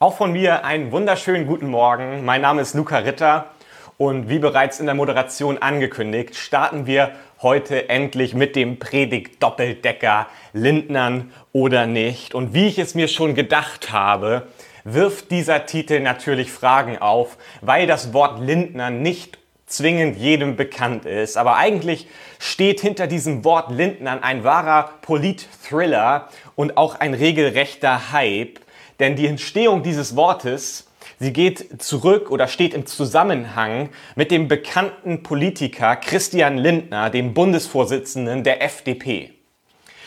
Auch von mir einen wunderschönen guten Morgen. Mein Name ist Luca Ritter und wie bereits in der Moderation angekündigt, starten wir heute endlich mit dem Predigt Doppeldecker Lindnern oder nicht. Und wie ich es mir schon gedacht habe, wirft dieser Titel natürlich Fragen auf, weil das Wort Lindnern nicht zwingend jedem bekannt ist. Aber eigentlich steht hinter diesem Wort Lindnern ein wahrer Polit-Thriller und auch ein regelrechter Hype. Denn die Entstehung dieses Wortes, sie geht zurück oder steht im Zusammenhang mit dem bekannten Politiker Christian Lindner, dem Bundesvorsitzenden der FDP.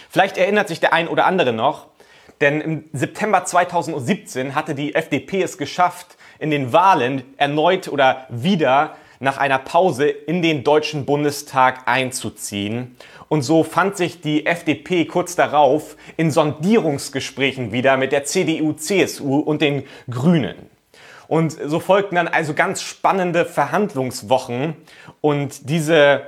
Vielleicht erinnert sich der ein oder andere noch, denn im September 2017 hatte die FDP es geschafft, in den Wahlen erneut oder wieder nach einer Pause in den Deutschen Bundestag einzuziehen. Und so fand sich die FDP kurz darauf in Sondierungsgesprächen wieder mit der CDU, CSU und den Grünen. Und so folgten dann also ganz spannende Verhandlungswochen und diese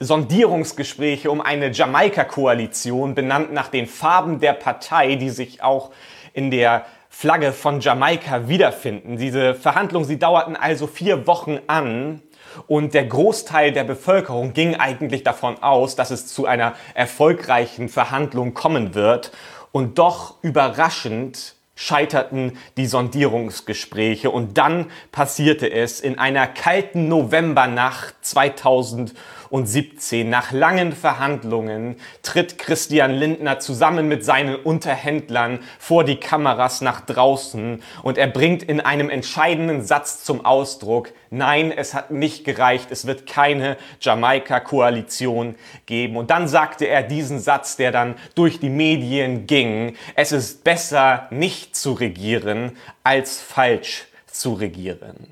Sondierungsgespräche um eine Jamaika-Koalition, benannt nach den Farben der Partei, die sich auch in der Flagge von Jamaika wiederfinden. Diese Verhandlungen, sie dauerten also vier Wochen an und der Großteil der Bevölkerung ging eigentlich davon aus, dass es zu einer erfolgreichen Verhandlung kommen wird. Und doch überraschend scheiterten die Sondierungsgespräche und dann passierte es in einer kalten Novembernacht 2000 2017, nach langen Verhandlungen, tritt Christian Lindner zusammen mit seinen Unterhändlern vor die Kameras nach draußen und er bringt in einem entscheidenden Satz zum Ausdruck, nein, es hat nicht gereicht, es wird keine Jamaika-Koalition geben. Und dann sagte er diesen Satz, der dann durch die Medien ging, es ist besser nicht zu regieren, als falsch zu regieren.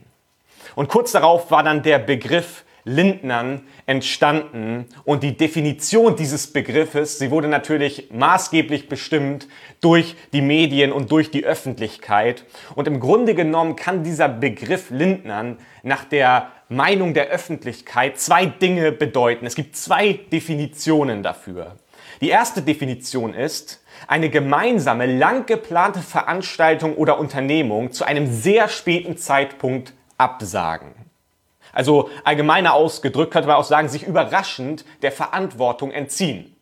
Und kurz darauf war dann der Begriff Lindnern entstanden und die Definition dieses Begriffes, sie wurde natürlich maßgeblich bestimmt durch die Medien und durch die Öffentlichkeit und im Grunde genommen kann dieser Begriff Lindnern nach der Meinung der Öffentlichkeit zwei Dinge bedeuten. Es gibt zwei Definitionen dafür. Die erste Definition ist, eine gemeinsame, lang geplante Veranstaltung oder Unternehmung zu einem sehr späten Zeitpunkt absagen. Also allgemeiner ausgedrückt könnte man auch sagen, sich überraschend der Verantwortung entziehen.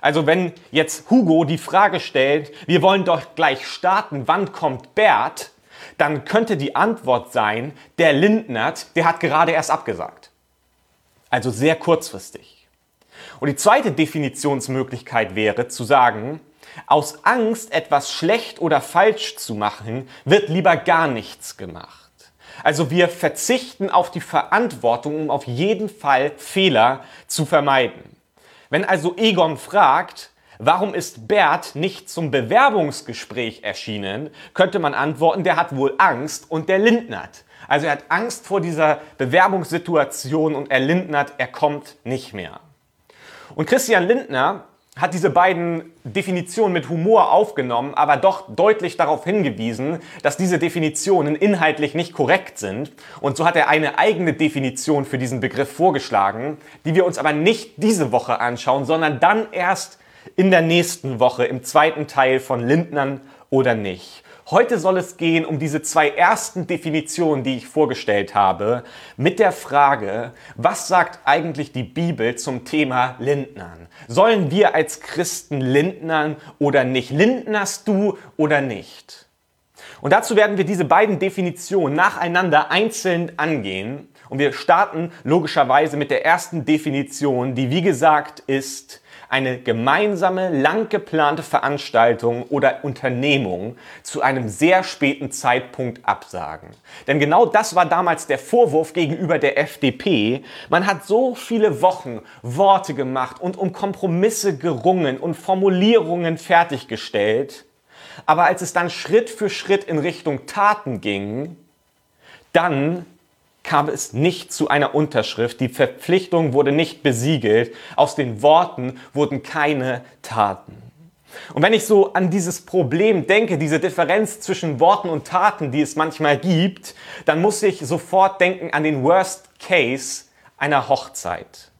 Also wenn jetzt Hugo die Frage stellt, wir wollen doch gleich starten, wann kommt Bert, dann könnte die Antwort sein, der Lindnert, der hat gerade erst abgesagt. Also sehr kurzfristig. Und die zweite Definitionsmöglichkeit wäre zu sagen, aus Angst, etwas schlecht oder falsch zu machen, wird lieber gar nichts gemacht. Also wir verzichten auf die Verantwortung, um auf jeden Fall Fehler zu vermeiden. Wenn also Egon fragt, warum ist Bert nicht zum Bewerbungsgespräch erschienen, könnte man antworten, der hat wohl Angst und der lindnert. Also er hat Angst vor dieser Bewerbungssituation und er lindnert, er kommt nicht mehr. Und Christian Lindner hat diese beiden Definitionen mit Humor aufgenommen, aber doch deutlich darauf hingewiesen, dass diese Definitionen inhaltlich nicht korrekt sind. Und so hat er eine eigene Definition für diesen Begriff vorgeschlagen, die wir uns aber nicht diese Woche anschauen, sondern dann erst in der nächsten Woche im zweiten Teil von Lindnern oder nicht. Heute soll es gehen um diese zwei ersten Definitionen, die ich vorgestellt habe, mit der Frage, was sagt eigentlich die Bibel zum Thema Lindnern? Sollen wir als Christen lindnern oder nicht? Lindnerst du oder nicht? Und dazu werden wir diese beiden Definitionen nacheinander einzeln angehen. Und wir starten logischerweise mit der ersten Definition, die wie gesagt ist, eine gemeinsame, lang geplante Veranstaltung oder Unternehmung zu einem sehr späten Zeitpunkt absagen. Denn genau das war damals der Vorwurf gegenüber der FDP. Man hat so viele Wochen Worte gemacht und um Kompromisse gerungen und Formulierungen fertiggestellt. Aber als es dann Schritt für Schritt in Richtung Taten ging, dann kam es nicht zu einer Unterschrift, die Verpflichtung wurde nicht besiegelt, aus den Worten wurden keine Taten. Und wenn ich so an dieses Problem denke, diese Differenz zwischen Worten und Taten, die es manchmal gibt, dann muss ich sofort denken an den Worst Case einer Hochzeit.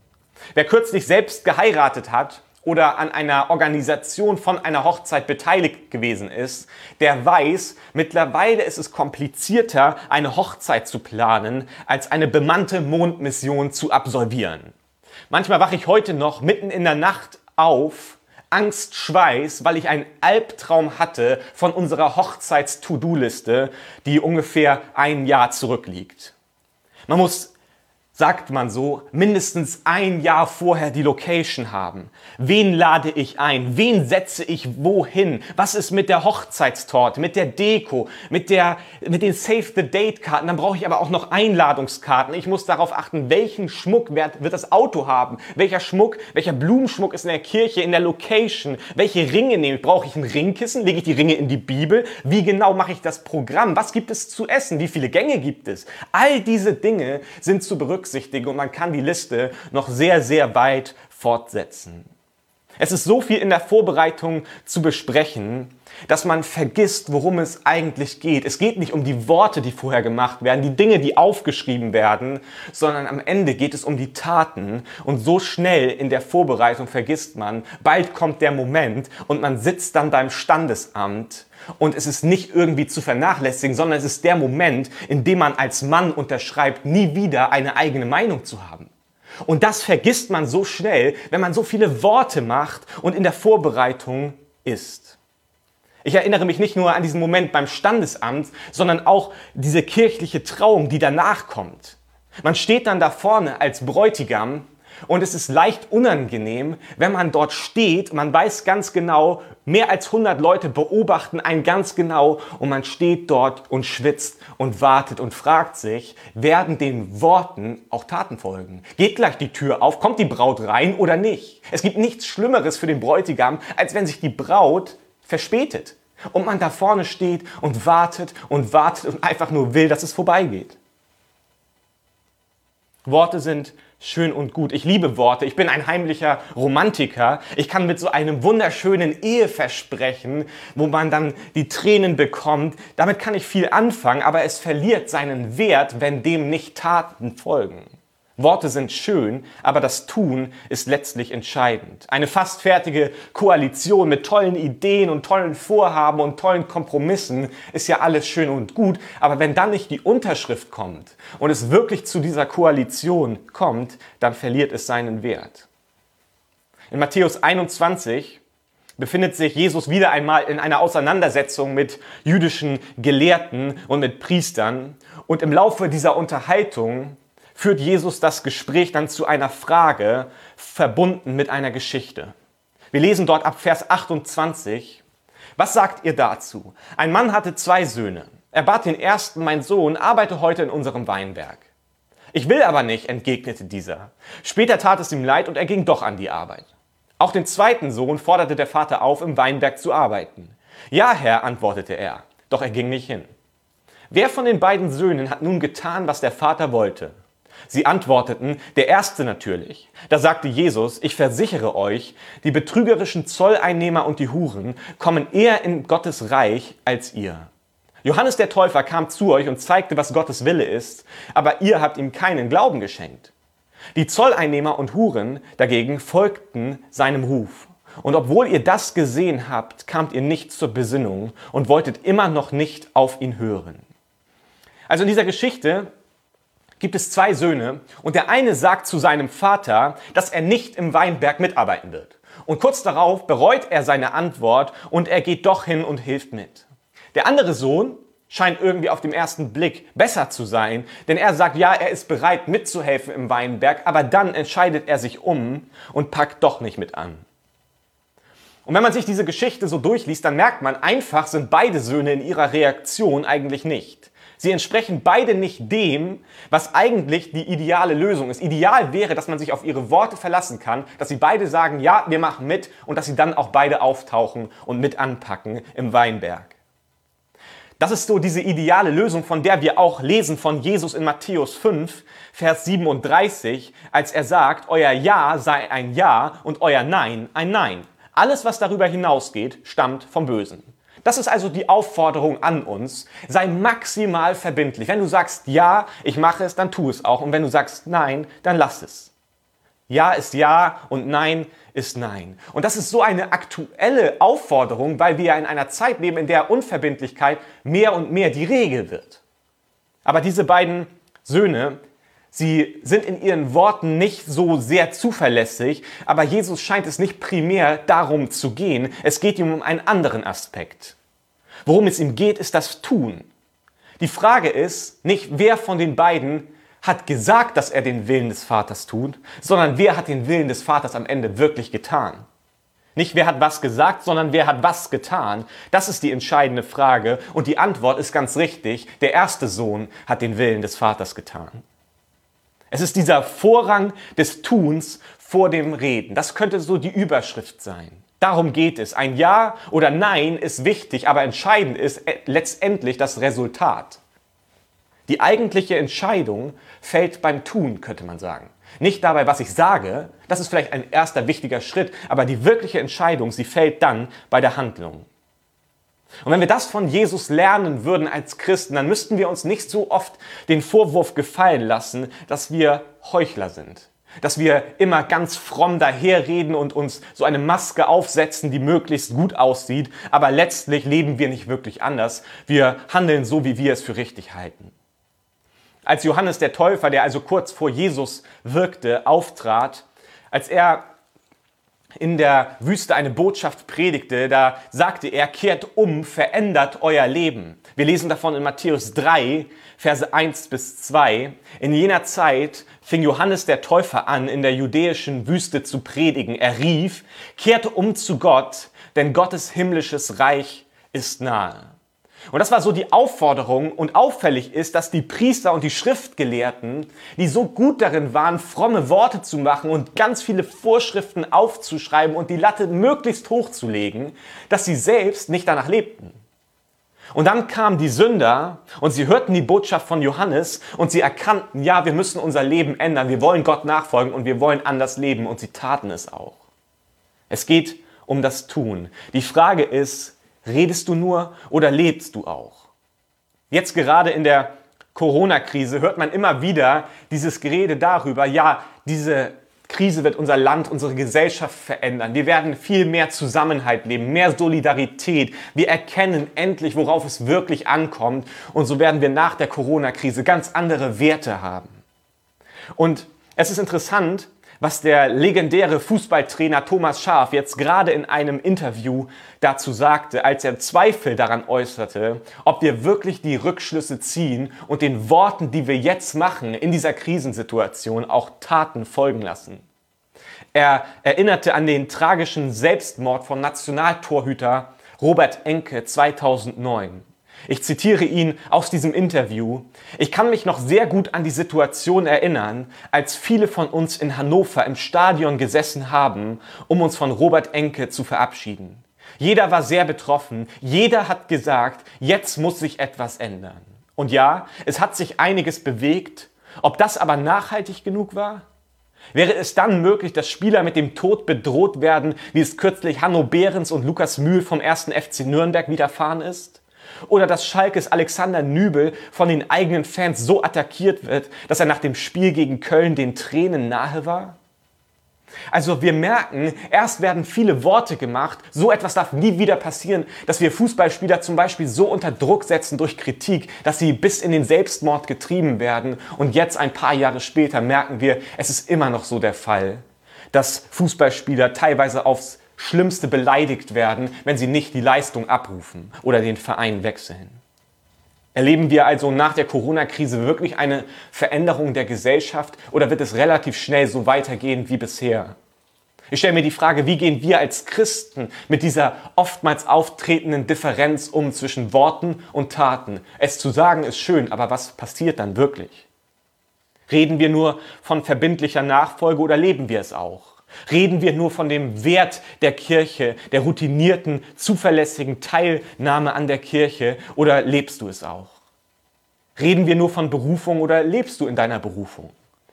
Wer kürzlich selbst geheiratet hat oder an einer Organisation von einer Hochzeit beteiligt gewesen ist, der weiß, mittlerweile ist es komplizierter, eine Hochzeit zu planen, als eine bemannte Mondmission zu absolvieren. Manchmal wache ich heute noch mitten in der Nacht auf, Angst, Schweiß, weil ich einen Albtraum hatte von unserer Hochzeits-To-Do-Liste, die ungefähr ein Jahr zurückliegt. Man muss sagt man so, mindestens ein Jahr vorher die Location haben. Wen lade ich ein? Wen setze ich wohin? Was ist mit der Hochzeitstorte, mit der Deko, mit, der, mit den Save the Date Karten? Dann brauche ich aber auch noch Einladungskarten. Ich muss darauf achten, welchen Schmuck wird, wird das Auto haben? Welcher Schmuck, welcher Blumenschmuck ist in der Kirche, in der Location? Welche Ringe nehme ich? Brauche ich ein Ringkissen? Lege ich die Ringe in die Bibel? Wie genau mache ich das Programm? Was gibt es zu essen? Wie viele Gänge gibt es? All diese Dinge sind zu berücksichtigen berücksichtigen und man kann die Liste noch sehr, sehr weit fortsetzen. Es ist so viel in der Vorbereitung zu besprechen, dass man vergisst, worum es eigentlich geht. Es geht nicht um die Worte, die vorher gemacht werden, die Dinge, die aufgeschrieben werden, sondern am Ende geht es um die Taten. Und so schnell in der Vorbereitung vergisst man, bald kommt der Moment und man sitzt dann beim Standesamt und es ist nicht irgendwie zu vernachlässigen, sondern es ist der Moment, in dem man als Mann unterschreibt, nie wieder eine eigene Meinung zu haben. Und das vergisst man so schnell, wenn man so viele Worte macht und in der Vorbereitung ist. Ich erinnere mich nicht nur an diesen Moment beim Standesamt, sondern auch diese kirchliche Trauung, die danach kommt. Man steht dann da vorne als Bräutigam und es ist leicht unangenehm, wenn man dort steht, man weiß ganz genau, mehr als 100 Leute beobachten einen ganz genau und man steht dort und schwitzt und wartet und fragt sich, werden den Worten auch Taten folgen? Geht gleich die Tür auf, kommt die Braut rein oder nicht? Es gibt nichts Schlimmeres für den Bräutigam, als wenn sich die Braut verspätet und man da vorne steht und wartet und wartet und einfach nur will, dass es vorbeigeht. Worte sind schön und gut. Ich liebe Worte. Ich bin ein heimlicher Romantiker. Ich kann mit so einem wunderschönen Eheversprechen, wo man dann die Tränen bekommt, damit kann ich viel anfangen, aber es verliert seinen Wert, wenn dem nicht Taten folgen. Worte sind schön, aber das Tun ist letztlich entscheidend. Eine fast fertige Koalition mit tollen Ideen und tollen Vorhaben und tollen Kompromissen ist ja alles schön und gut, aber wenn dann nicht die Unterschrift kommt und es wirklich zu dieser Koalition kommt, dann verliert es seinen Wert. In Matthäus 21 befindet sich Jesus wieder einmal in einer Auseinandersetzung mit jüdischen Gelehrten und mit Priestern. Und im Laufe dieser Unterhaltung führt Jesus das Gespräch dann zu einer Frage, verbunden mit einer Geschichte. Wir lesen dort ab Vers 28. Was sagt ihr dazu? Ein Mann hatte zwei Söhne. Er bat den ersten, mein Sohn, arbeite heute in unserem Weinberg. Ich will aber nicht, entgegnete dieser. Später tat es ihm leid und er ging doch an die Arbeit. Auch den zweiten Sohn forderte der Vater auf, im Weinberg zu arbeiten. Ja, Herr, antwortete er, doch er ging nicht hin. Wer von den beiden Söhnen hat nun getan, was der Vater wollte? Sie antworteten, der Erste natürlich. Da sagte Jesus, ich versichere euch, die betrügerischen Zolleinnehmer und die Huren kommen eher in Gottes Reich als ihr. Johannes der Täufer kam zu euch und zeigte, was Gottes Wille ist, aber ihr habt ihm keinen Glauben geschenkt. Die Zolleinnehmer und Huren dagegen folgten seinem Ruf. Und obwohl ihr das gesehen habt, kamt ihr nicht zur Besinnung und wolltet immer noch nicht auf ihn hören. Also in dieser Geschichte gibt es zwei Söhne und der eine sagt zu seinem Vater, dass er nicht im Weinberg mitarbeiten wird. Und kurz darauf bereut er seine Antwort und er geht doch hin und hilft mit. Der andere Sohn scheint irgendwie auf dem ersten Blick besser zu sein, denn er sagt, ja, er ist bereit mitzuhelfen im Weinberg, aber dann entscheidet er sich um und packt doch nicht mit an. Und wenn man sich diese Geschichte so durchliest, dann merkt man, einfach sind beide Söhne in ihrer Reaktion eigentlich nicht. Sie entsprechen beide nicht dem, was eigentlich die ideale Lösung ist. Ideal wäre, dass man sich auf ihre Worte verlassen kann, dass sie beide sagen, ja, wir machen mit und dass sie dann auch beide auftauchen und mit anpacken im Weinberg. Das ist so diese ideale Lösung, von der wir auch lesen von Jesus in Matthäus 5, Vers 37, als er sagt, euer Ja sei ein Ja und euer Nein ein Nein. Alles, was darüber hinausgeht, stammt vom Bösen. Das ist also die Aufforderung an uns. Sei maximal verbindlich. Wenn du sagst, ja, ich mache es, dann tu es auch. Und wenn du sagst, nein, dann lass es. Ja ist Ja und Nein ist Nein. Und das ist so eine aktuelle Aufforderung, weil wir ja in einer Zeit leben, in der Unverbindlichkeit mehr und mehr die Regel wird. Aber diese beiden Söhne, sie sind in ihren Worten nicht so sehr zuverlässig, aber Jesus scheint es nicht primär darum zu gehen. Es geht ihm um einen anderen Aspekt. Worum es ihm geht, ist das Tun. Die Frage ist nicht, wer von den beiden hat gesagt, dass er den Willen des Vaters tut, sondern wer hat den Willen des Vaters am Ende wirklich getan. Nicht wer hat was gesagt, sondern wer hat was getan. Das ist die entscheidende Frage und die Antwort ist ganz richtig. Der erste Sohn hat den Willen des Vaters getan. Es ist dieser Vorrang des Tuns vor dem Reden. Das könnte so die Überschrift sein. Darum geht es. Ein Ja oder Nein ist wichtig, aber entscheidend ist letztendlich das Resultat. Die eigentliche Entscheidung fällt beim Tun, könnte man sagen. Nicht dabei, was ich sage, das ist vielleicht ein erster wichtiger Schritt, aber die wirkliche Entscheidung, sie fällt dann bei der Handlung. Und wenn wir das von Jesus lernen würden als Christen, dann müssten wir uns nicht so oft den Vorwurf gefallen lassen, dass wir Heuchler sind. Dass wir immer ganz fromm daherreden und uns so eine Maske aufsetzen, die möglichst gut aussieht, aber letztlich leben wir nicht wirklich anders. Wir handeln so, wie wir es für richtig halten. Als Johannes der Täufer, der also kurz vor Jesus wirkte, auftrat, als er in der Wüste eine Botschaft predigte, da sagte er, kehrt um, verändert euer Leben. Wir lesen davon in Matthäus 3, Verse 1 bis 2. In jener Zeit fing Johannes der Täufer an, in der judäischen Wüste zu predigen. Er rief, kehrt um zu Gott, denn Gottes himmlisches Reich ist nahe. Und das war so die Aufforderung und auffällig ist, dass die Priester und die Schriftgelehrten, die so gut darin waren, fromme Worte zu machen und ganz viele Vorschriften aufzuschreiben und die Latte möglichst hoch zu legen, dass sie selbst nicht danach lebten. Und dann kamen die Sünder und sie hörten die Botschaft von Johannes und sie erkannten, ja, wir müssen unser Leben ändern, wir wollen Gott nachfolgen und wir wollen anders leben und sie taten es auch. Es geht um das Tun. Die Frage ist, Redest du nur oder lebst du auch? Jetzt gerade in der Corona-Krise hört man immer wieder dieses Gerede darüber, ja, diese Krise wird unser Land, unsere Gesellschaft verändern. Wir werden viel mehr Zusammenhalt leben, mehr Solidarität. Wir erkennen endlich, worauf es wirklich ankommt. Und so werden wir nach der Corona-Krise ganz andere Werte haben. Und es ist interessant, was der legendäre Fußballtrainer Thomas Schaaf jetzt gerade in einem Interview dazu sagte, als er Zweifel daran äußerte, ob wir wirklich die Rückschlüsse ziehen und den Worten, die wir jetzt machen, in dieser Krisensituation auch Taten folgen lassen. Er erinnerte an den tragischen Selbstmord von Nationaltorhüter Robert Enke 2009. Ich zitiere ihn aus diesem Interview. Ich kann mich noch sehr gut an die Situation erinnern, als viele von uns in Hannover im Stadion gesessen haben, um uns von Robert Enke zu verabschieden. Jeder war sehr betroffen, jeder hat gesagt, jetzt muss sich etwas ändern. Und ja, es hat sich einiges bewegt. Ob das aber nachhaltig genug war? Wäre es dann möglich, dass Spieler mit dem Tod bedroht werden, wie es kürzlich Hanno Behrens und Lukas Mühl vom 1. FC Nürnberg widerfahren ist? Oder dass Schalkes Alexander Nübel von den eigenen Fans so attackiert wird, dass er nach dem Spiel gegen Köln den Tränen nahe war? Also wir merken, erst werden viele Worte gemacht, so etwas darf nie wieder passieren, dass wir Fußballspieler zum Beispiel so unter Druck setzen durch Kritik, dass sie bis in den Selbstmord getrieben werden und jetzt ein paar Jahre später merken wir, es ist immer noch so der Fall, dass Fußballspieler teilweise aufs Schlimmste beleidigt werden, wenn sie nicht die Leistung abrufen oder den Verein wechseln. Erleben wir also nach der Corona-Krise wirklich eine Veränderung der Gesellschaft oder wird es relativ schnell so weitergehen wie bisher? Ich stelle mir die Frage, wie gehen wir als Christen mit dieser oftmals auftretenden Differenz um zwischen Worten und Taten? Es zu sagen ist schön, aber was passiert dann wirklich? Reden wir nur von verbindlicher Nachfolge oder leben wir es auch? Reden wir nur von dem Wert der Kirche, der routinierten, zuverlässigen Teilnahme an der Kirche oder lebst du es auch? Reden wir nur von Berufung oder lebst du in deiner Berufung?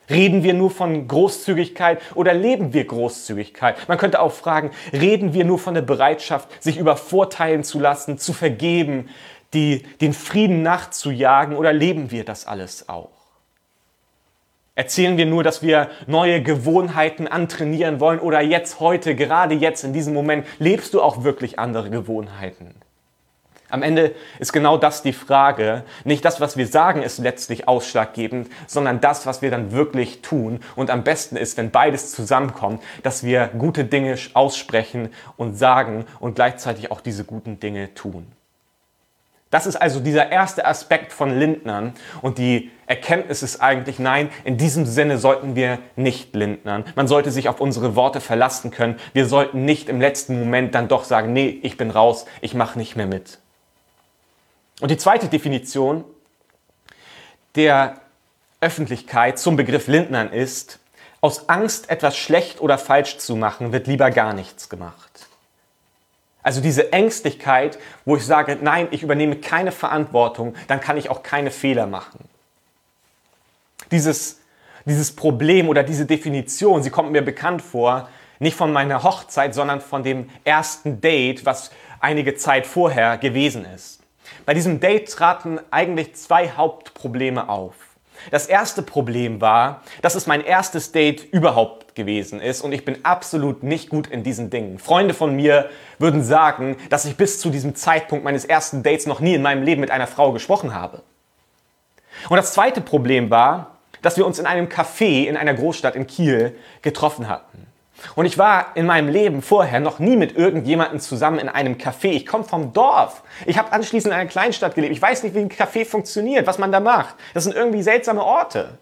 Reden wir nur von Großzügigkeit oder leben wir Großzügigkeit? Man könnte auch fragen, reden wir nur von der Bereitschaft, sich übervorteilen zu lassen, zu vergeben, die, den Frieden nachzujagen oder leben wir das alles auch? Erzählen wir nur, dass wir neue Gewohnheiten antrainieren wollen oder jetzt heute, gerade jetzt in diesem Moment, lebst du auch wirklich andere Gewohnheiten? Am Ende ist genau das die Frage. Nicht das, was wir sagen, ist letztlich ausschlaggebend, sondern das, was wir dann wirklich tun. Und am besten ist, wenn beides zusammenkommt, dass wir gute Dinge aussprechen und sagen und gleichzeitig auch diese guten Dinge tun. Das ist also dieser erste Aspekt von Lindnern und die Erkenntnis ist eigentlich, nein, in diesem Sinne sollten wir nicht lindnern. Man sollte sich auf unsere Worte verlassen können. Wir sollten nicht im letzten Moment dann doch sagen, nee, ich bin raus, ich mache nicht mehr mit. Und die zweite Definition der Öffentlichkeit zum Begriff Lindnern ist, aus Angst, etwas schlecht oder falsch zu machen, wird lieber gar nichts gemacht. Also diese Ängstlichkeit, wo ich sage, nein, ich übernehme keine Verantwortung, dann kann ich auch keine Fehler machen. Dieses, dieses Problem oder diese Definition, sie kommt mir bekannt vor, nicht von meiner Hochzeit, sondern von dem ersten Date, was einige Zeit vorher gewesen ist. Bei diesem Date traten eigentlich zwei Hauptprobleme auf. Das erste Problem war, dass es mein erstes Date überhaupt gewesen ist und ich bin absolut nicht gut in diesen Dingen. Freunde von mir würden sagen, dass ich bis zu diesem Zeitpunkt meines ersten Dates noch nie in meinem Leben mit einer Frau gesprochen habe. Und das zweite Problem war, dass wir uns in einem Café in einer Großstadt in Kiel getroffen hatten. Und ich war in meinem Leben vorher noch nie mit irgendjemandem zusammen in einem Café. Ich komme vom Dorf. Ich habe anschließend in einer Kleinstadt gelebt. Ich weiß nicht, wie ein Café funktioniert, was man da macht. Das sind irgendwie seltsame Orte.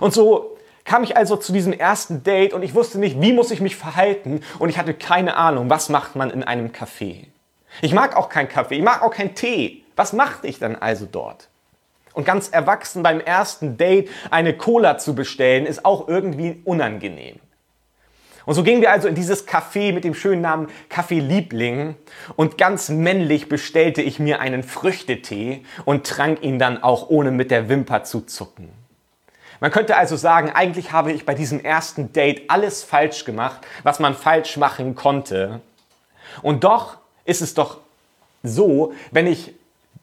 Und so kam ich also zu diesem ersten Date und ich wusste nicht, wie muss ich mich verhalten und ich hatte keine Ahnung, was macht man in einem Café. Ich mag auch keinen Kaffee, ich mag auch keinen Tee. Was machte ich dann also dort? Und ganz erwachsen beim ersten Date eine Cola zu bestellen, ist auch irgendwie unangenehm. Und so gingen wir also in dieses Café mit dem schönen Namen Café Liebling und ganz männlich bestellte ich mir einen Früchtetee und trank ihn dann auch ohne mit der Wimper zu zucken. Man könnte also sagen, eigentlich habe ich bei diesem ersten Date alles falsch gemacht, was man falsch machen konnte. Und doch ist es doch so, wenn ich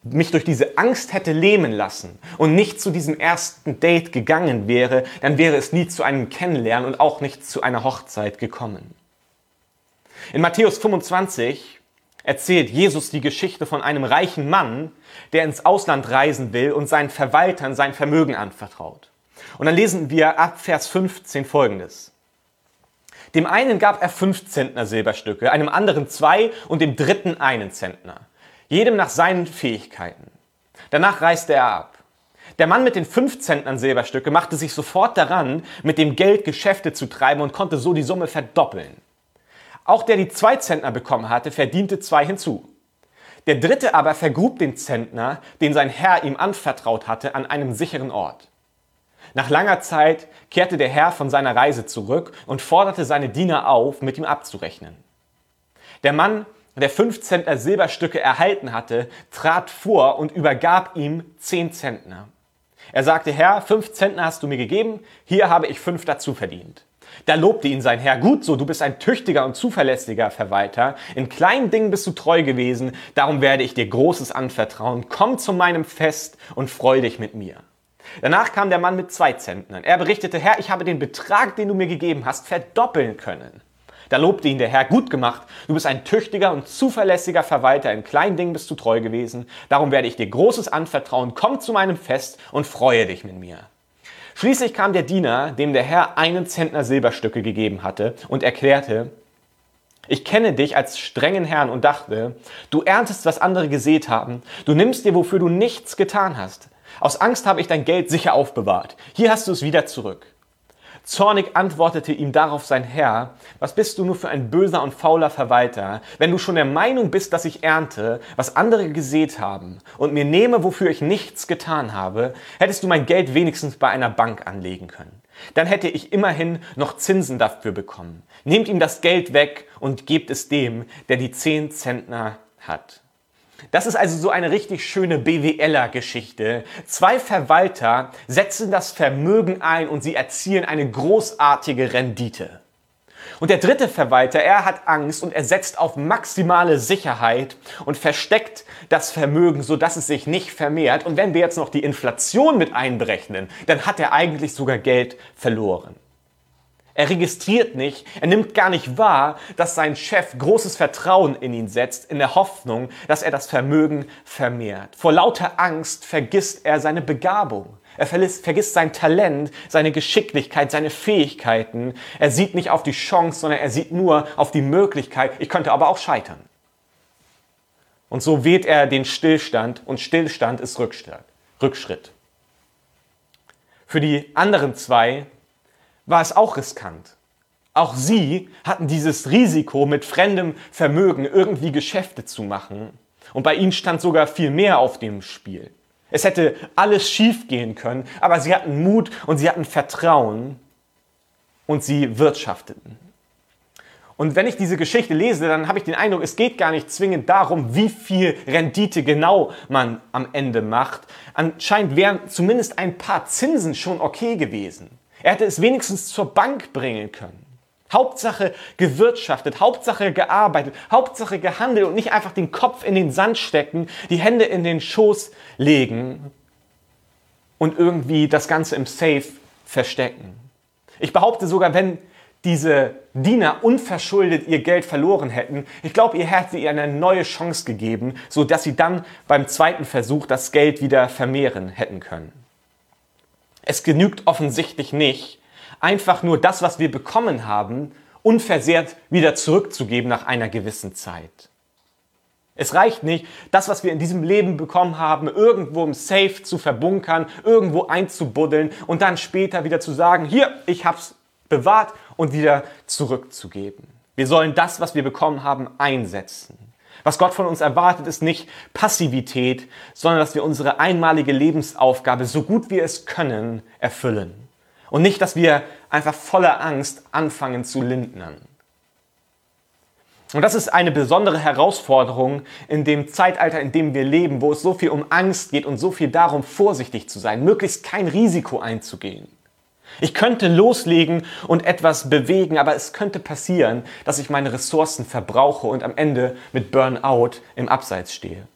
mich durch diese Angst hätte lähmen lassen und nicht zu diesem ersten Date gegangen wäre, dann wäre es nie zu einem Kennenlernen und auch nicht zu einer Hochzeit gekommen. In Matthäus 25 erzählt Jesus die Geschichte von einem reichen Mann, der ins Ausland reisen will und seinen Verwaltern sein Vermögen anvertraut. Und dann lesen wir ab Vers 15 folgendes. Dem einen gab er fünf Zentner Silberstücke, einem anderen zwei und dem dritten einen Zentner jedem nach seinen Fähigkeiten. Danach reiste er ab. Der Mann mit den fünf Zentnern Silberstücke machte sich sofort daran, mit dem Geld Geschäfte zu treiben und konnte so die Summe verdoppeln. Auch der die zwei Zentner bekommen hatte, verdiente zwei hinzu. Der dritte aber vergrub den Zentner, den sein Herr ihm anvertraut hatte, an einem sicheren Ort. Nach langer Zeit kehrte der Herr von seiner Reise zurück und forderte seine Diener auf, mit ihm abzurechnen. Der Mann der fünf Zentner Silberstücke erhalten hatte, trat vor und übergab ihm zehn Zentner. Er sagte, Herr, fünf Zentner hast du mir gegeben, hier habe ich fünf dazu verdient. Da lobte ihn sein Herr, gut so, du bist ein tüchtiger und zuverlässiger Verwalter, in kleinen Dingen bist du treu gewesen, darum werde ich dir Großes anvertrauen, komm zu meinem Fest und freu dich mit mir. Danach kam der Mann mit zwei Zentnern. Er berichtete, Herr, ich habe den Betrag, den du mir gegeben hast, verdoppeln können. Da lobte ihn der Herr, gut gemacht, du bist ein tüchtiger und zuverlässiger Verwalter, in kleinen Dingen bist du treu gewesen, darum werde ich dir Großes anvertrauen, komm zu meinem Fest und freue dich mit mir. Schließlich kam der Diener, dem der Herr einen Zentner Silberstücke gegeben hatte, und erklärte, ich kenne dich als strengen Herrn und dachte, du erntest, was andere gesät haben, du nimmst dir, wofür du nichts getan hast. Aus Angst habe ich dein Geld sicher aufbewahrt. Hier hast du es wieder zurück. Zornig antwortete ihm darauf sein Herr, was bist du nur für ein böser und fauler Verwalter, wenn du schon der Meinung bist, dass ich ernte, was andere gesät haben, und mir nehme, wofür ich nichts getan habe, hättest du mein Geld wenigstens bei einer Bank anlegen können. Dann hätte ich immerhin noch Zinsen dafür bekommen. Nehmt ihm das Geld weg und gebt es dem, der die zehn Zentner hat. Das ist also so eine richtig schöne BWLer-Geschichte. Zwei Verwalter setzen das Vermögen ein und sie erzielen eine großartige Rendite. Und der dritte Verwalter, er hat Angst und er setzt auf maximale Sicherheit und versteckt das Vermögen, sodass es sich nicht vermehrt. Und wenn wir jetzt noch die Inflation mit einberechnen, dann hat er eigentlich sogar Geld verloren. Er registriert nicht, er nimmt gar nicht wahr, dass sein Chef großes Vertrauen in ihn setzt, in der Hoffnung, dass er das Vermögen vermehrt. Vor lauter Angst vergisst er seine Begabung. Er vergisst sein Talent, seine Geschicklichkeit, seine Fähigkeiten. Er sieht nicht auf die Chance, sondern er sieht nur auf die Möglichkeit, ich könnte aber auch scheitern. Und so wählt er den Stillstand und Stillstand ist Rückschritt. Für die anderen zwei war es auch riskant. Auch sie hatten dieses Risiko, mit fremdem Vermögen irgendwie Geschäfte zu machen. Und bei ihnen stand sogar viel mehr auf dem Spiel. Es hätte alles schief gehen können, aber sie hatten Mut und sie hatten Vertrauen und sie wirtschafteten. Und wenn ich diese Geschichte lese, dann habe ich den Eindruck, es geht gar nicht zwingend darum, wie viel Rendite genau man am Ende macht. Anscheinend wären zumindest ein paar Zinsen schon okay gewesen. Er hätte es wenigstens zur Bank bringen können. Hauptsache gewirtschaftet, Hauptsache gearbeitet, Hauptsache gehandelt und nicht einfach den Kopf in den Sand stecken, die Hände in den Schoß legen und irgendwie das Ganze im Safe verstecken. Ich behaupte sogar, wenn diese Diener unverschuldet ihr Geld verloren hätten, ich glaube, ihr hätte ihr eine neue Chance gegeben, so dass sie dann beim zweiten Versuch das Geld wieder vermehren hätten können. Es genügt offensichtlich nicht, einfach nur das, was wir bekommen haben, unversehrt wieder zurückzugeben nach einer gewissen Zeit. Es reicht nicht, das, was wir in diesem Leben bekommen haben, irgendwo im Safe zu verbunkern, irgendwo einzubuddeln und dann später wieder zu sagen, hier, ich hab's bewahrt und wieder zurückzugeben. Wir sollen das, was wir bekommen haben, einsetzen. Was Gott von uns erwartet, ist nicht Passivität, sondern dass wir unsere einmalige Lebensaufgabe, so gut wir es können, erfüllen. Und nicht, dass wir einfach voller Angst anfangen zu lindnern. Und das ist eine besondere Herausforderung in dem Zeitalter, in dem wir leben, wo es so viel um Angst geht und so viel darum, vorsichtig zu sein, möglichst kein Risiko einzugehen. Ich könnte loslegen und etwas bewegen, aber es könnte passieren, dass ich meine Ressourcen verbrauche und am Ende mit Burnout im Abseits stehe.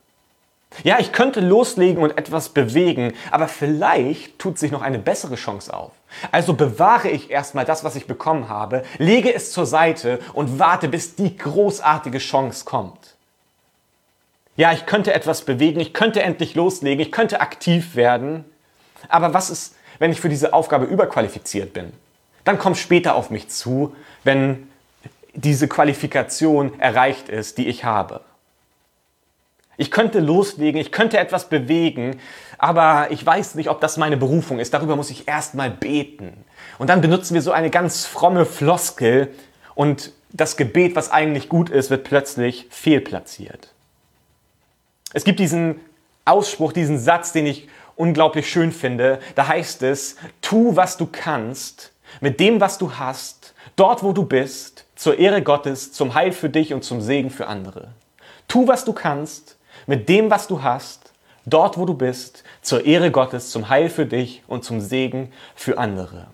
Ja, ich könnte loslegen und etwas bewegen, aber vielleicht tut sich noch eine bessere Chance auf. Also bewahre ich erstmal das, was ich bekommen habe, lege es zur Seite und warte, bis die großartige Chance kommt. Ja, ich könnte etwas bewegen, ich könnte endlich loslegen, ich könnte aktiv werden. Aber was ist, wenn ich für diese Aufgabe überqualifiziert bin? Dann kommt später auf mich zu, wenn diese Qualifikation erreicht ist, die ich habe. Ich könnte loslegen, ich könnte etwas bewegen, aber ich weiß nicht, ob das meine Berufung ist. Darüber muss ich erstmal beten. Und dann benutzen wir so eine ganz fromme Floskel und das Gebet, was eigentlich gut ist, wird plötzlich fehlplatziert. Es gibt diesen Ausspruch, diesen Satz, den ich unglaublich schön finde. Da heißt es, tu, was du kannst, mit dem, was du hast, dort, wo du bist, zur Ehre Gottes, zum Heil für dich und zum Segen für andere. Tu, was du kannst, mit dem, was du hast, dort, wo du bist, zur Ehre Gottes, zum Heil für dich und zum Segen für andere.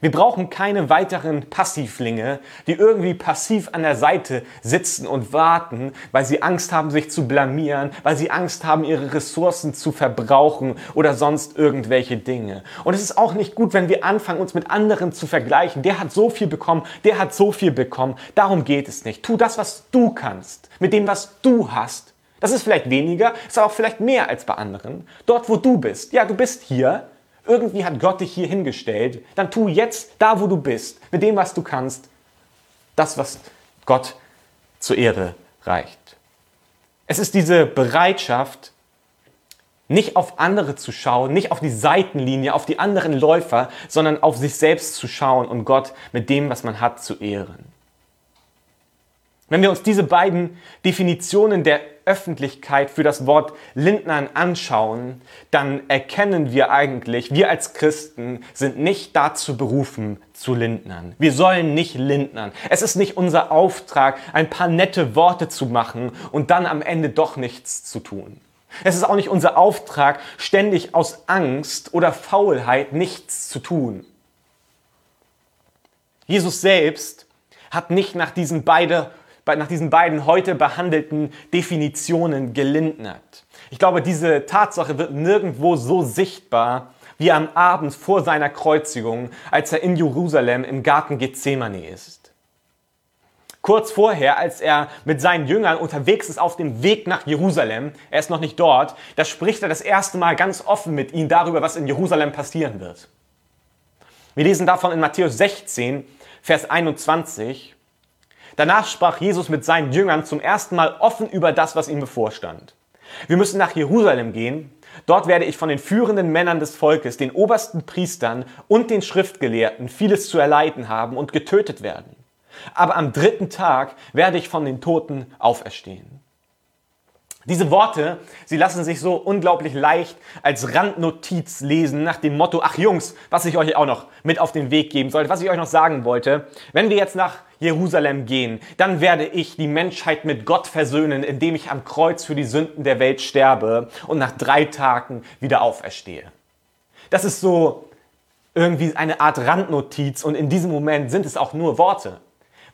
Wir brauchen keine weiteren Passivlinge, die irgendwie passiv an der Seite sitzen und warten, weil sie Angst haben, sich zu blamieren, weil sie Angst haben, ihre Ressourcen zu verbrauchen oder sonst irgendwelche Dinge. Und es ist auch nicht gut, wenn wir anfangen, uns mit anderen zu vergleichen. Der hat so viel bekommen, der hat so viel bekommen. Darum geht es nicht. Tu das, was du kannst, mit dem, was du hast das ist vielleicht weniger, ist aber auch vielleicht mehr als bei anderen. Dort, wo du bist. Ja, du bist hier. Irgendwie hat Gott dich hier hingestellt. Dann tu jetzt da, wo du bist, mit dem, was du kannst, das, was Gott zur Ehre reicht. Es ist diese Bereitschaft, nicht auf andere zu schauen, nicht auf die Seitenlinie, auf die anderen Läufer, sondern auf sich selbst zu schauen und Gott mit dem, was man hat, zu ehren. Wenn wir uns diese beiden Definitionen der Öffentlichkeit für das Wort Lindnern anschauen, dann erkennen wir eigentlich, wir als Christen sind nicht dazu berufen zu lindnern. Wir sollen nicht lindnern. Es ist nicht unser Auftrag, ein paar nette Worte zu machen und dann am Ende doch nichts zu tun. Es ist auch nicht unser Auftrag, ständig aus Angst oder Faulheit nichts zu tun. Jesus selbst hat nicht nach diesen, beide, nach diesen beiden heute behandelten Definitionen gelindert. Ich glaube, diese Tatsache wird nirgendwo so sichtbar wie am Abend vor seiner Kreuzigung, als er in Jerusalem im Garten Gethsemane ist. Kurz vorher, als er mit seinen Jüngern unterwegs ist auf dem Weg nach Jerusalem, er ist noch nicht dort, da spricht er das erste Mal ganz offen mit ihnen darüber, was in Jerusalem passieren wird. Wir lesen davon in Matthäus 16, Vers 21. Danach sprach Jesus mit seinen Jüngern zum ersten Mal offen über das, was ihm bevorstand. Wir müssen nach Jerusalem gehen. Dort werde ich von den führenden Männern des Volkes, den obersten Priestern und den Schriftgelehrten vieles zu erleiden haben und getötet werden. Aber am dritten Tag werde ich von den Toten auferstehen. Diese Worte, sie lassen sich so unglaublich leicht als Randnotiz lesen nach dem Motto, ach Jungs, was ich euch auch noch mit auf den Weg geben sollte, was ich euch noch sagen wollte. Wenn wir jetzt nach Jerusalem gehen, dann werde ich die Menschheit mit Gott versöhnen, indem ich am Kreuz für die Sünden der Welt sterbe und nach drei Tagen wieder auferstehe. Das ist so irgendwie eine Art Randnotiz und in diesem Moment sind es auch nur Worte.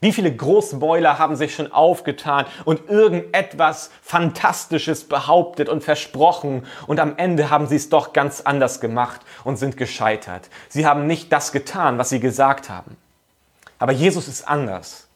Wie viele Großmäuler haben sich schon aufgetan und irgendetwas Fantastisches behauptet und versprochen und am Ende haben sie es doch ganz anders gemacht und sind gescheitert. Sie haben nicht das getan, was sie gesagt haben. Aber Jesus ist anders.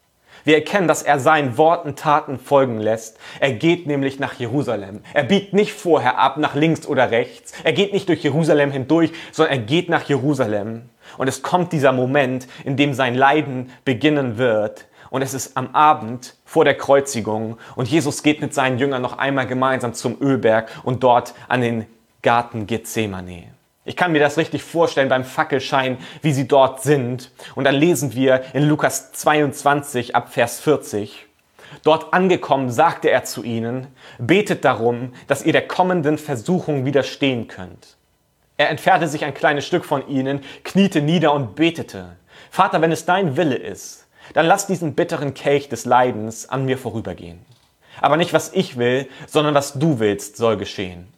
Wir erkennen, dass er seinen Worten Taten folgen lässt. Er geht nämlich nach Jerusalem. Er biegt nicht vorher ab nach links oder rechts. Er geht nicht durch Jerusalem hindurch, sondern er geht nach Jerusalem. Und es kommt dieser Moment, in dem sein Leiden beginnen wird. Und es ist am Abend vor der Kreuzigung. Und Jesus geht mit seinen Jüngern noch einmal gemeinsam zum Ölberg und dort an den Garten Gethsemane. Ich kann mir das richtig vorstellen beim Fackelschein, wie sie dort sind. Und dann lesen wir in Lukas 22 ab Vers 40. Dort angekommen sagte er zu ihnen, betet darum, dass ihr der kommenden Versuchung widerstehen könnt. Er entfernte sich ein kleines Stück von ihnen, kniete nieder und betete. Vater, wenn es dein Wille ist, dann lass diesen bitteren Kelch des Leidens an mir vorübergehen. Aber nicht was ich will, sondern was du willst, soll geschehen.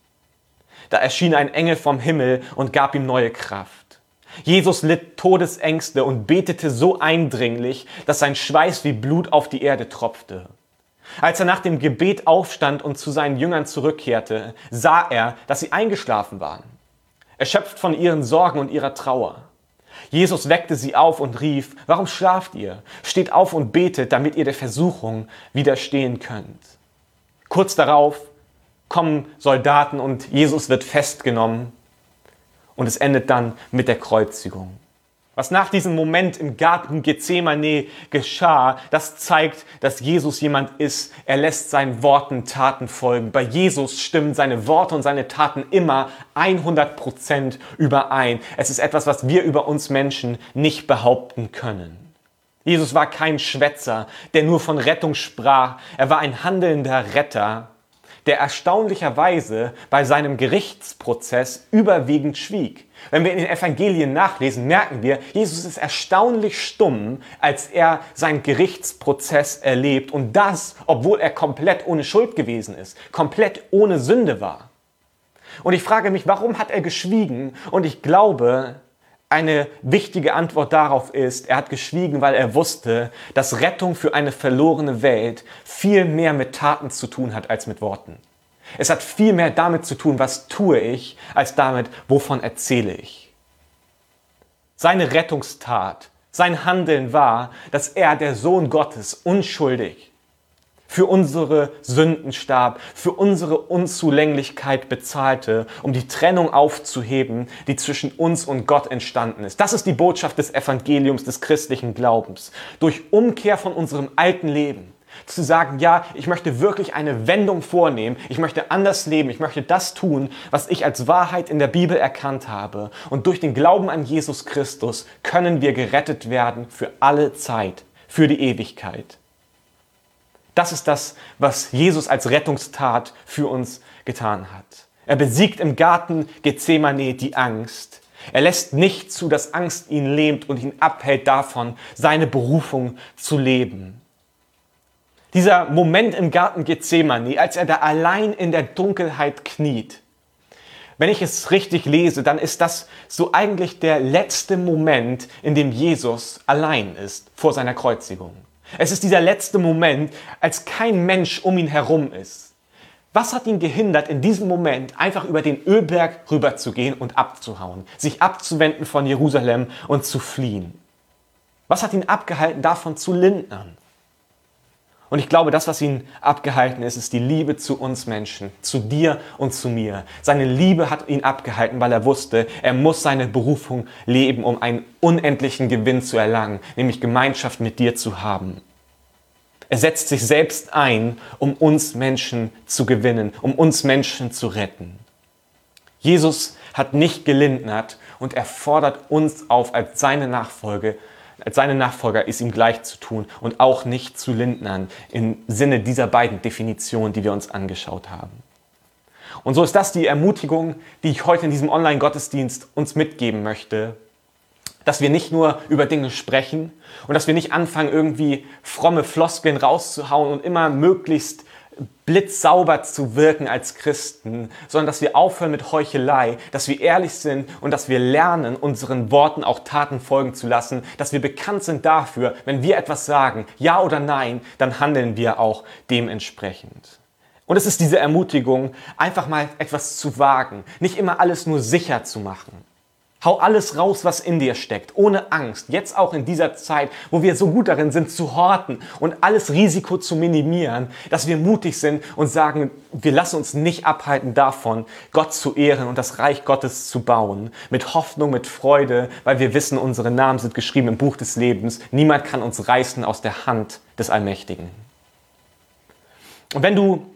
Da erschien ein Engel vom Himmel und gab ihm neue Kraft. Jesus litt Todesängste und betete so eindringlich, dass sein Schweiß wie Blut auf die Erde tropfte. Als er nach dem Gebet aufstand und zu seinen Jüngern zurückkehrte, sah er, dass sie eingeschlafen waren erschöpft von ihren Sorgen und ihrer Trauer. Jesus weckte sie auf und rief, warum schlaft ihr? Steht auf und betet, damit ihr der Versuchung widerstehen könnt. Kurz darauf kommen Soldaten und Jesus wird festgenommen und es endet dann mit der Kreuzigung. Was nach diesem Moment im Garten Gethsemane geschah, das zeigt, dass Jesus jemand ist. Er lässt seinen Worten Taten folgen. Bei Jesus stimmen seine Worte und seine Taten immer 100% überein. Es ist etwas, was wir über uns Menschen nicht behaupten können. Jesus war kein Schwätzer, der nur von Rettung sprach. Er war ein handelnder Retter, der erstaunlicherweise bei seinem Gerichtsprozess überwiegend schwieg. Wenn wir in den Evangelien nachlesen, merken wir, Jesus ist erstaunlich stumm, als er seinen Gerichtsprozess erlebt und das, obwohl er komplett ohne Schuld gewesen ist, komplett ohne Sünde war. Und ich frage mich, warum hat er geschwiegen? Und ich glaube, eine wichtige Antwort darauf ist, er hat geschwiegen, weil er wusste, dass Rettung für eine verlorene Welt viel mehr mit Taten zu tun hat als mit Worten. Es hat viel mehr damit zu tun, was tue ich, als damit, wovon erzähle ich. Seine Rettungstat, sein Handeln war, dass er, der Sohn Gottes, unschuldig, für unsere Sünden starb, für unsere Unzulänglichkeit bezahlte, um die Trennung aufzuheben, die zwischen uns und Gott entstanden ist. Das ist die Botschaft des Evangeliums des christlichen Glaubens. Durch Umkehr von unserem alten Leben zu sagen, ja, ich möchte wirklich eine Wendung vornehmen, ich möchte anders leben, ich möchte das tun, was ich als Wahrheit in der Bibel erkannt habe. Und durch den Glauben an Jesus Christus können wir gerettet werden für alle Zeit, für die Ewigkeit. Das ist das, was Jesus als Rettungstat für uns getan hat. Er besiegt im Garten Gethsemane die Angst. Er lässt nicht zu, dass Angst ihn lähmt und ihn abhält davon, seine Berufung zu leben. Dieser Moment im Garten Gethsemane, als er da allein in der Dunkelheit kniet, wenn ich es richtig lese, dann ist das so eigentlich der letzte Moment, in dem Jesus allein ist vor seiner Kreuzigung. Es ist dieser letzte Moment, als kein Mensch um ihn herum ist. Was hat ihn gehindert, in diesem Moment einfach über den Ölberg rüberzugehen und abzuhauen, sich abzuwenden von Jerusalem und zu fliehen? Was hat ihn abgehalten, davon zu lindern? Und ich glaube, das, was ihn abgehalten ist, ist die Liebe zu uns Menschen, zu dir und zu mir. Seine Liebe hat ihn abgehalten, weil er wusste, er muss seine Berufung leben, um einen unendlichen Gewinn zu erlangen, nämlich Gemeinschaft mit dir zu haben. Er setzt sich selbst ein, um uns Menschen zu gewinnen, um uns Menschen zu retten. Jesus hat nicht gelindert und er fordert uns auf, als seine Nachfolge als seine Nachfolger ist ihm gleich zu tun und auch nicht zu lindnern im Sinne dieser beiden Definitionen, die wir uns angeschaut haben. Und so ist das die Ermutigung, die ich heute in diesem Online-Gottesdienst uns mitgeben möchte, dass wir nicht nur über Dinge sprechen und dass wir nicht anfangen, irgendwie fromme Floskeln rauszuhauen und immer möglichst blitzsauber zu wirken als Christen, sondern dass wir aufhören mit Heuchelei, dass wir ehrlich sind und dass wir lernen, unseren Worten auch Taten folgen zu lassen, dass wir bekannt sind dafür, wenn wir etwas sagen, ja oder nein, dann handeln wir auch dementsprechend. Und es ist diese Ermutigung, einfach mal etwas zu wagen, nicht immer alles nur sicher zu machen. Hau alles raus, was in dir steckt, ohne Angst. Jetzt auch in dieser Zeit, wo wir so gut darin sind, zu horten und alles Risiko zu minimieren, dass wir mutig sind und sagen, wir lassen uns nicht abhalten davon, Gott zu ehren und das Reich Gottes zu bauen. Mit Hoffnung, mit Freude, weil wir wissen, unsere Namen sind geschrieben im Buch des Lebens. Niemand kann uns reißen aus der Hand des Allmächtigen. Und wenn du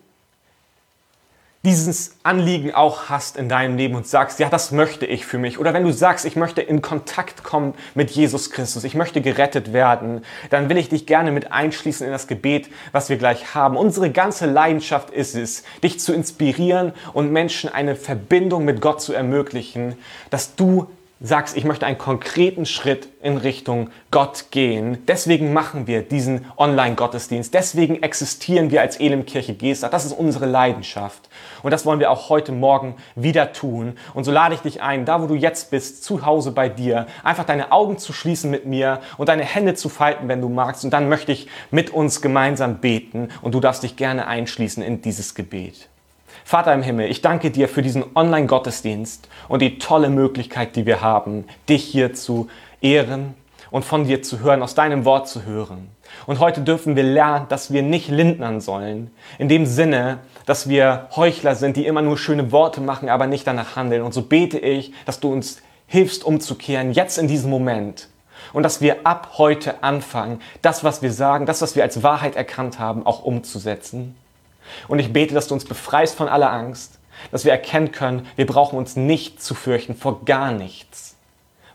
dieses Anliegen auch hast in deinem Leben und sagst, ja, das möchte ich für mich. Oder wenn du sagst, ich möchte in Kontakt kommen mit Jesus Christus, ich möchte gerettet werden, dann will ich dich gerne mit einschließen in das Gebet, was wir gleich haben. Unsere ganze Leidenschaft ist es, dich zu inspirieren und Menschen eine Verbindung mit Gott zu ermöglichen, dass du sagst, ich möchte einen konkreten Schritt in Richtung Gott gehen. Deswegen machen wir diesen Online-Gottesdienst. Deswegen existieren wir als Elimkirche Gesta. Das ist unsere Leidenschaft. Und das wollen wir auch heute Morgen wieder tun. Und so lade ich dich ein, da wo du jetzt bist, zu Hause bei dir, einfach deine Augen zu schließen mit mir und deine Hände zu falten, wenn du magst. Und dann möchte ich mit uns gemeinsam beten und du darfst dich gerne einschließen in dieses Gebet. Vater im Himmel, ich danke dir für diesen Online-Gottesdienst und die tolle Möglichkeit, die wir haben, dich hier zu ehren und von dir zu hören, aus deinem Wort zu hören. Und heute dürfen wir lernen, dass wir nicht lindnern sollen, in dem Sinne, dass wir Heuchler sind, die immer nur schöne Worte machen, aber nicht danach handeln. Und so bete ich, dass du uns hilfst umzukehren, jetzt in diesem Moment. Und dass wir ab heute anfangen, das, was wir sagen, das, was wir als Wahrheit erkannt haben, auch umzusetzen. Und ich bete, dass du uns befreist von aller Angst, dass wir erkennen können, wir brauchen uns nicht zu fürchten vor gar nichts,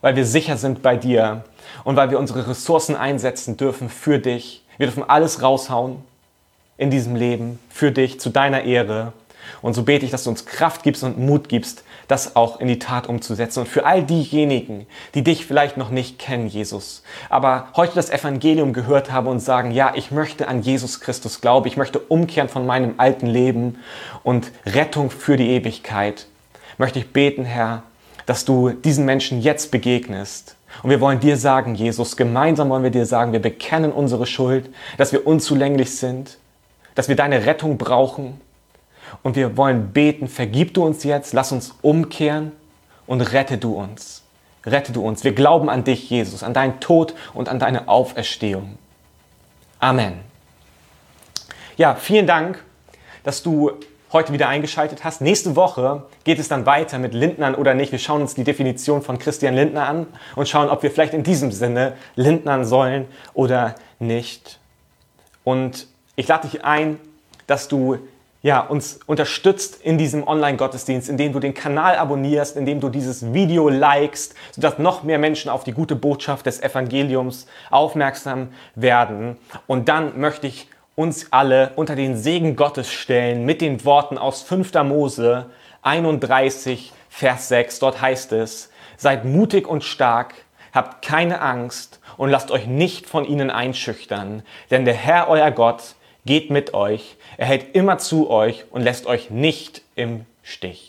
weil wir sicher sind bei dir und weil wir unsere Ressourcen einsetzen dürfen für dich. Wir dürfen alles raushauen in diesem Leben für dich, zu deiner Ehre. Und so bete ich, dass du uns Kraft gibst und Mut gibst, das auch in die Tat umzusetzen. Und für all diejenigen, die dich vielleicht noch nicht kennen, Jesus, aber heute das Evangelium gehört haben und sagen, ja, ich möchte an Jesus Christus glauben, ich möchte umkehren von meinem alten Leben und Rettung für die Ewigkeit, möchte ich beten, Herr, dass du diesen Menschen jetzt begegnest. Und wir wollen dir sagen, Jesus, gemeinsam wollen wir dir sagen, wir bekennen unsere Schuld, dass wir unzulänglich sind, dass wir deine Rettung brauchen und wir wollen beten, vergib du uns jetzt, lass uns umkehren und rette du uns. Rette du uns. Wir glauben an dich, Jesus, an deinen Tod und an deine Auferstehung. Amen. Ja, vielen Dank, dass du heute wieder eingeschaltet hast. Nächste Woche geht es dann weiter mit Lindnern oder nicht. Wir schauen uns die Definition von Christian Lindner an und schauen, ob wir vielleicht in diesem Sinne Lindnern sollen oder nicht. Und ich lade dich ein, dass du ja, uns unterstützt in diesem Online-Gottesdienst, indem du den Kanal abonnierst, indem du dieses Video likest, sodass noch mehr Menschen auf die gute Botschaft des Evangeliums aufmerksam werden. Und dann möchte ich uns alle unter den Segen Gottes stellen mit den Worten aus 5. Mose 31, Vers 6. Dort heißt es, seid mutig und stark, habt keine Angst und lasst euch nicht von ihnen einschüchtern, denn der Herr, euer Gott, geht mit euch, er hält immer zu euch und lässt euch nicht im Stich.